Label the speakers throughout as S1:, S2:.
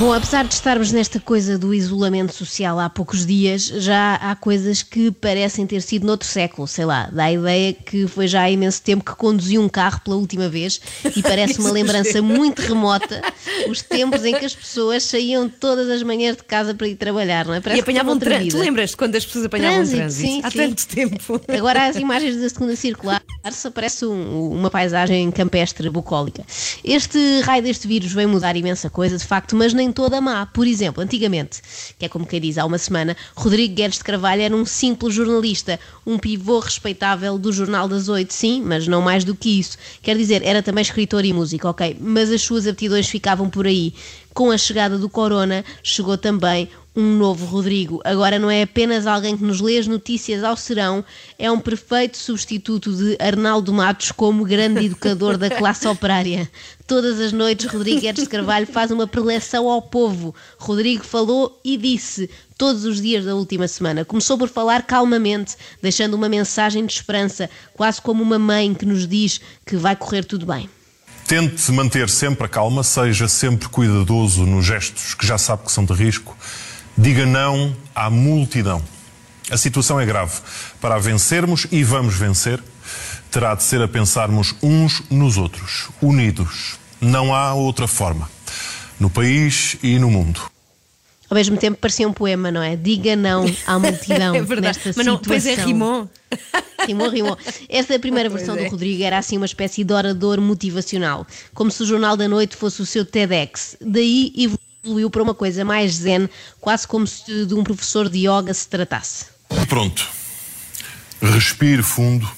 S1: Bom, apesar de estarmos nesta coisa do isolamento social há poucos dias, já há coisas que parecem ter sido noutro século, sei lá, dá a ideia que foi já há imenso tempo que conduzi um carro pela última vez e parece uma lembrança muito remota os tempos em que as pessoas saíam todas as manhãs de casa para ir trabalhar, não é? Parece
S2: e apanhavam trânsito. Tu lembras quando as pessoas apanhavam
S1: Trânsito,
S2: trânsito?
S1: sim,
S2: Há
S1: sim.
S2: tanto tempo.
S1: Agora as imagens da segunda circular se aparece um- uma paisagem campestre bucólica. Este raio deste vírus vem mudar imensa coisa, de facto, mas nem toda má. Por exemplo, antigamente, que é como quem diz há uma semana, Rodrigo Guedes de Carvalho era um simples jornalista, um pivô respeitável do Jornal das Oito, sim, mas não mais do que isso. Quer dizer, era também escritor e músico, ok, mas as suas aptidões ficavam por aí. Com a chegada do corona, chegou também um novo Rodrigo. Agora não é apenas alguém que nos lê as notícias ao serão, é um perfeito substituto de Arnaldo Matos como grande educador da classe operária. Todas as noites, Rodrigo Guedes de Carvalho faz uma preleção ao povo. Rodrigo falou e disse todos os dias da última semana. Começou por falar calmamente, deixando uma mensagem de esperança, quase como uma mãe que nos diz que vai correr tudo bem.
S3: Tente manter sempre a calma, seja sempre cuidadoso nos gestos que já sabe que são de risco. Diga não à multidão. A situação é grave. Para a vencermos, e vamos vencer, terá de ser a pensarmos uns nos outros, unidos. Não há outra forma. No país e no mundo.
S1: Ao mesmo tempo parecia um poema, não é? Diga não à multidão
S2: É verdade.
S1: nesta
S2: Mas não,
S1: situação.
S2: pois é, rimou.
S1: Rimou, rimou. Esta primeira
S2: Pois
S1: versão
S2: é.
S1: do Rodrigo era assim uma espécie de orador motivacional, como se o Jornal da Noite fosse o seu TEDx. Daí evoluiu para uma coisa mais zen, quase como se de um professor de yoga se tratasse.
S3: Pronto. Respire fundo.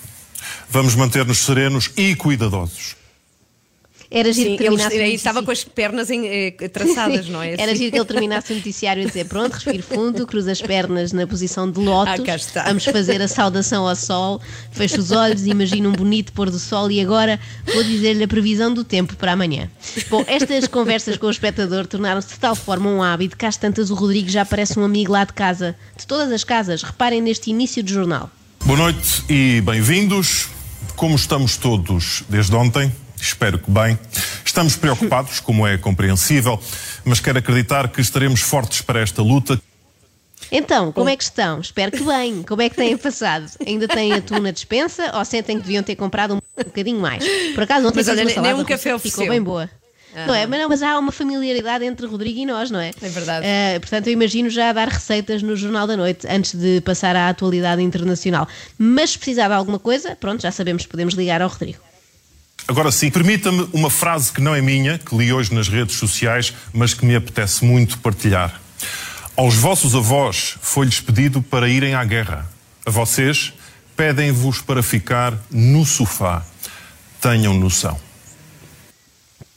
S3: Vamos manter-nos serenos e cuidadosos.
S1: Era giro
S2: Sim,
S1: que
S2: ele
S1: terminasse o
S2: ele estava com as pernas em, eh, traçadas, não é?
S1: Era
S2: Assim.
S1: giro que ele terminasse o noticiário e dizer: Pronto, respire fundo, cruza as pernas na posição de lótus,
S2: Ah, cá está.
S1: vamos fazer a saudação ao sol, fecha os olhos, imagina um bonito pôr do sol e agora vou dizer-lhe a previsão do tempo para amanhã. Bom, estas conversas com o espectador tornaram-se de tal forma um hábito que às tantas o Rodrigo já parece um amigo lá de casa, de todas as casas. Reparem neste início de jornal.
S3: Boa noite e bem-vindos. Como estamos todos desde ontem, espero que bem. Estamos preocupados, como é compreensível, mas quero acreditar que estaremos fortes para esta luta.
S1: Então, como é que estão? Espero que bem. Como é que têm passado? Ainda têm atum na despensa ou sentem que deviam ter comprado um bocadinho mais? Por acaso, fiz
S2: olha,
S1: uma
S2: nem-
S1: salada
S2: nem um café
S1: que ficou bem boa. Não é? Mas, não, mas há uma familiaridade entre Rodrigo e nós, não é?
S2: É verdade.
S1: Ah, portanto, eu imagino já dar receitas no Jornal da Noite antes de passar à atualidade internacional. Mas se precisar de alguma coisa, pronto, já sabemos que podemos ligar ao Rodrigo.
S3: Agora sim, permita-me uma frase que não é minha, que li hoje nas redes sociais, mas que me apetece muito partilhar. Aos vossos avós foi-lhes pedido para irem à guerra. A vocês pedem-vos para ficar no sofá. Tenham noção.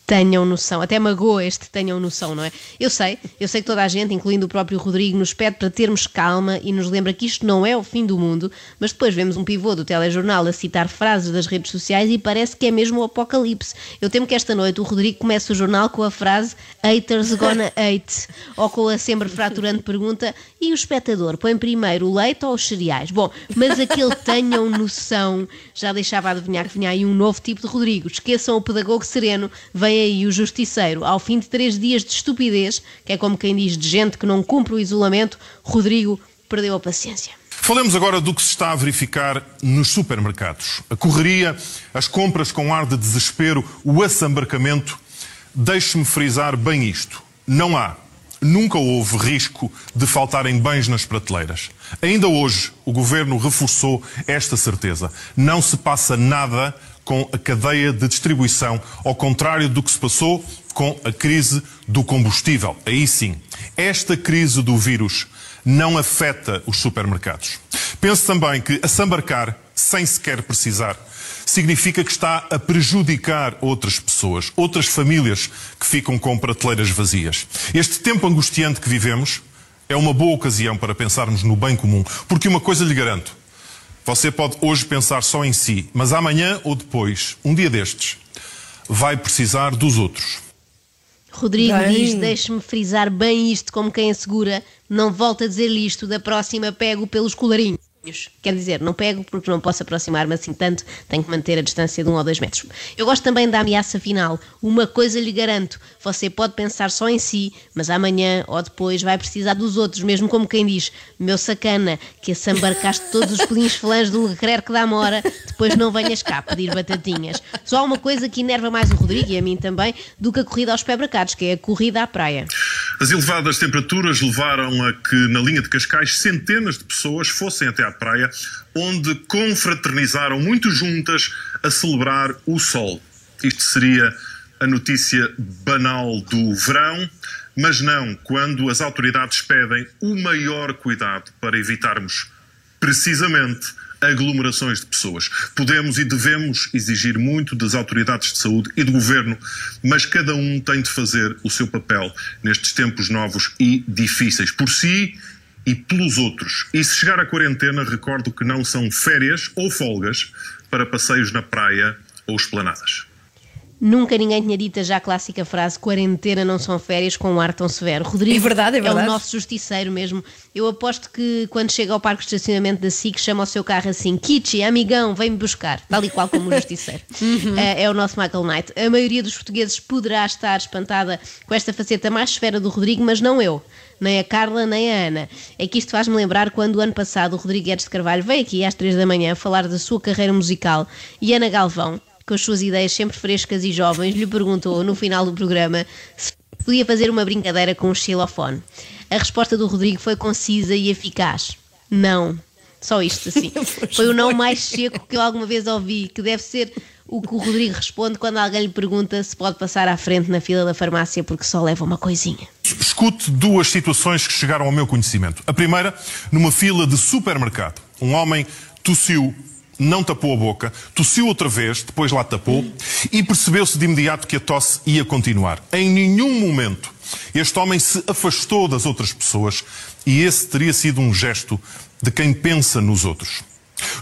S1: Tenham noção. Até magoa este tenham noção, não é? Eu sei, eu sei que toda a gente, incluindo o próprio Rodrigo, nos pede para termos calma e nos lembra que isto não é o fim do mundo, mas depois vemos um pivô do telejornal a citar frases das redes sociais e parece que é mesmo o apocalipse. Eu temo que esta noite o Rodrigo comece o jornal com a frase haters gonna hate, ou com a sempre fraturante pergunta e o espectador põe primeiro o leite ou os cereais? Bom, mas aquele tenham noção já deixava adivinhar que vinha aí um novo tipo de Rodrigo. Esqueçam o pedagogo sereno, vem aí o justiceiro. Ao fim de três dias de estupidez, que é como quem diz de gente que não cumpre o isolamento, Rodrigo perdeu a paciência.
S3: Falemos agora do que se está a verificar nos supermercados. A correria, as compras com ar de desespero, o assambarcamento. Deixe-me frisar bem isto. Não há, nunca houve risco de faltarem bens nas prateleiras. Ainda hoje, o governo reforçou esta certeza. Não se passa nada com a cadeia de distribuição, ao contrário do que se passou com a crise do combustível. Aí sim, esta crise do vírus não afeta os supermercados. Penso também que assambarcar, sem sequer precisar, significa que está a prejudicar outras pessoas, outras famílias que ficam com prateleiras vazias. Este tempo angustiante que vivemos é uma boa ocasião para pensarmos no bem comum, porque uma coisa lhe garanto: você pode hoje pensar só em si, mas amanhã ou depois, um dia destes, vai precisar dos outros.
S1: Rodrigo
S2: Bem.
S1: diz: deixe-me frisar bem isto, como quem assegura, não volto a dizer-lhe isto, da próxima pego pelos colarinhos. Quer dizer, não pego porque não posso aproximar-me assim tanto, tenho que manter a distância de um ou dois metros. Eu gosto também da ameaça final. Uma coisa lhe garanto: você pode pensar só em si, mas amanhã ou depois vai precisar dos outros, mesmo como quem diz: meu sacana, que assambarcaste todos os pelins fãs do Leclerc da Amora, depois não venhas cá pedir batatinhas. Só há uma coisa que enerva mais o Rodrigo e a mim também do que a corrida aos pé-bracados, que é a corrida à praia.
S3: As elevadas temperaturas levaram a que na linha de Cascais centenas de pessoas fossem até à praia, onde confraternizaram muito juntas a celebrar o sol. Isto seria a notícia banal do verão, mas não quando as autoridades pedem o maior cuidado para evitarmos precisamente aglomerações de pessoas. Podemos e devemos exigir muito das autoridades de saúde e do governo, mas cada um tem de fazer o seu papel nestes tempos novos e difíceis, por si e pelos outros. E se chegar à quarentena, recordo que não são férias ou folgas para passeios na praia ou esplanadas.
S1: Nunca ninguém tinha dito a já clássica frase quarentena não são férias com um ar tão severo. Rodrigo
S2: É verdade, é verdade.
S1: o nosso justiceiro mesmo. Eu aposto que quando chega ao parque de estacionamento da SIC chama o seu carro assim Kichi, amigão, vem-me buscar. Tal e qual como o justiceiro.
S2: Uhum.
S1: É, é o nosso Michael Knight. A maioria dos portugueses poderá estar espantada com esta faceta mais esfera do Rodrigo, mas não eu. Nem a Carla, nem a Ana. É que isto faz-me lembrar quando, ano passado, o Rodrigo Guedes de Carvalho veio aqui às três da manhã falar da sua carreira musical e Ana Galvão, com as suas ideias sempre frescas e jovens, lhe perguntou no final do programa se podia fazer uma brincadeira com o xilofone. A resposta do Rodrigo foi concisa e eficaz: não. Só isto assim. Foi o não mais seco que eu alguma vez ouvi, que deve ser o que o Rodrigo responde quando alguém lhe pergunta se pode passar à frente na fila da farmácia porque só leva uma coisinha.
S3: Escute duas situações que chegaram ao meu conhecimento. A primeira, numa fila de supermercado. Um homem tossiu, não tapou a boca, tossiu outra vez, depois lá tapou e percebeu-se de imediato que a tosse ia continuar. Em nenhum momento este homem se afastou das outras pessoas e esse teria sido um gesto de quem pensa nos outros.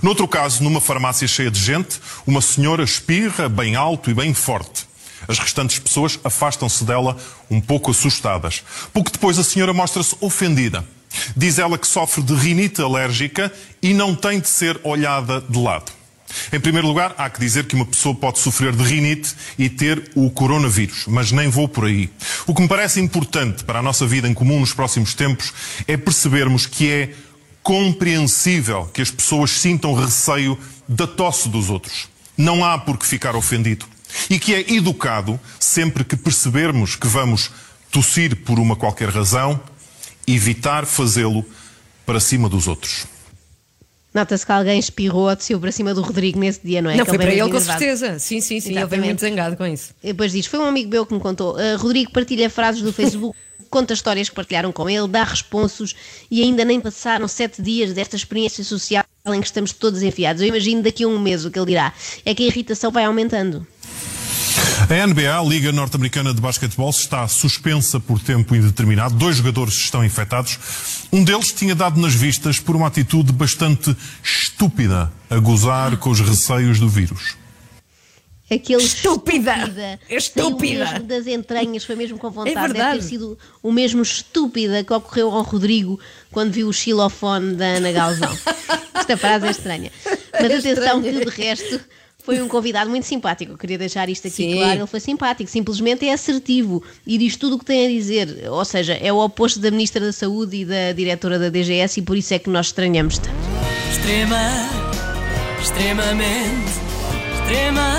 S3: Noutro caso, numa farmácia cheia de gente, uma senhora espirra bem alto e bem forte. As restantes pessoas afastam-se dela um pouco assustadas. Pouco depois a senhora mostra-se ofendida. Diz ela que sofre de rinite alérgica e não tem de ser olhada de lado. Em primeiro lugar, há que dizer que uma pessoa pode sofrer de rinite e ter o coronavírus, mas nem vou por aí. O que me parece importante para a nossa vida em comum nos próximos tempos é percebermos que é compreensível que as pessoas sintam receio da tosse dos outros. Não há por que ficar ofendido. E que é educado, sempre que percebermos que vamos tossir por uma qualquer razão, evitar fazê-lo para cima dos outros.
S1: Nota-se que alguém espirrou ou desceu para cima do Rodrigo nesse dia, não é?
S2: Não,
S1: Que
S2: foi para ele com certeza. Sim, sim, sim. Ele veio
S1: Exatamente.
S2: muito zangado com isso.
S1: E Depois diz: Foi um amigo meu que me contou. "Ah, Rodrigo partilha frases do Facebook, conta histórias que partilharam com ele, dá responsos e ainda nem passaram sete dias desta experiência social em que estamos todos enfiados. Eu imagino daqui a um mês o que ele dirá é que a irritação vai aumentando.
S3: A NBA, a Liga Norte-Americana de Basquetebol, está suspensa por tempo indeterminado. Dois jogadores estão infectados. Um deles tinha dado nas vistas por uma atitude bastante estúpida a gozar com os receios do vírus.
S1: Aquele
S2: Estúpida!
S1: estúpida,
S2: Estúpida!
S1: das entranhas, foi mesmo com vontade.
S2: É
S1: Deve
S2: verdade.
S1: ter sido o mesmo estúpida que ocorreu ao Rodrigo quando viu o xilofone da Ana Galvão. Esta frase é estranha. Mas
S2: É
S1: atenção
S2: estranha.
S1: que de resto foi um convidado muito simpático. Eu queria deixar isto aqui
S2: Sim.
S1: claro. Ele foi simpático, simplesmente é assertivo e diz tudo o que tem a dizer. Ou seja, é o oposto da Ministra da Saúde e da Diretora da DGS e por isso é que nós estranhamos tanto.
S4: Extrema, extremamente, extrema,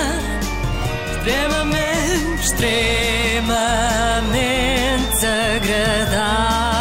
S4: extremamente, extremamente agradável.